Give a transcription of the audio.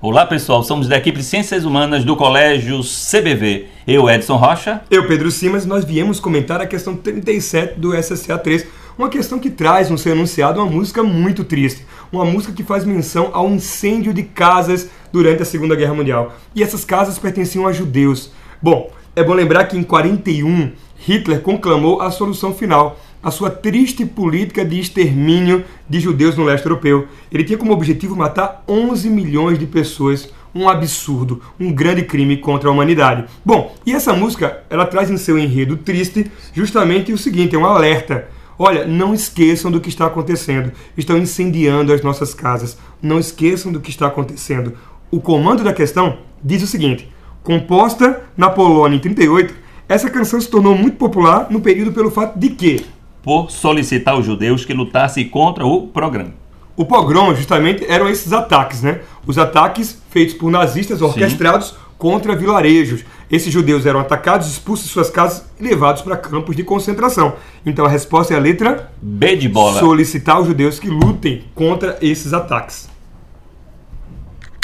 Olá pessoal, somos da equipe de Ciências Humanas do Colégio CBV. Eu, Edson Rocha. Eu, Pedro Simas, nós viemos comentar a questão 37 do SSA 3, uma questão que traz no seu enunciado uma música muito triste, uma música que faz menção ao incêndio de casas durante a Segunda Guerra Mundial. E essas casas pertenciam a judeus. Bom, é bom lembrar que em 41 Hitler conclamou a solução final a sua triste política de extermínio de judeus no leste europeu. Ele tinha como objetivo matar 11 milhões de pessoas, um absurdo, um grande crime contra a humanidade. Bom, e essa música, ela traz em seu enredo triste justamente o seguinte, é um alerta. Olha, não esqueçam do que está acontecendo. Estão incendiando as nossas casas. Não esqueçam do que está acontecendo. O comando da questão diz o seguinte: composta na Polônia em 38, essa canção se tornou muito popular no período pelo fato de que por solicitar os judeus que lutassem contra o programa. O pogrom, justamente, eram esses ataques, né? Os ataques feitos por nazistas orquestrados Sim. contra vilarejos. Esses judeus eram atacados, expulsos de suas casas e levados para campos de concentração. Então a resposta é a letra B de bola. Solicitar os judeus que lutem contra esses ataques.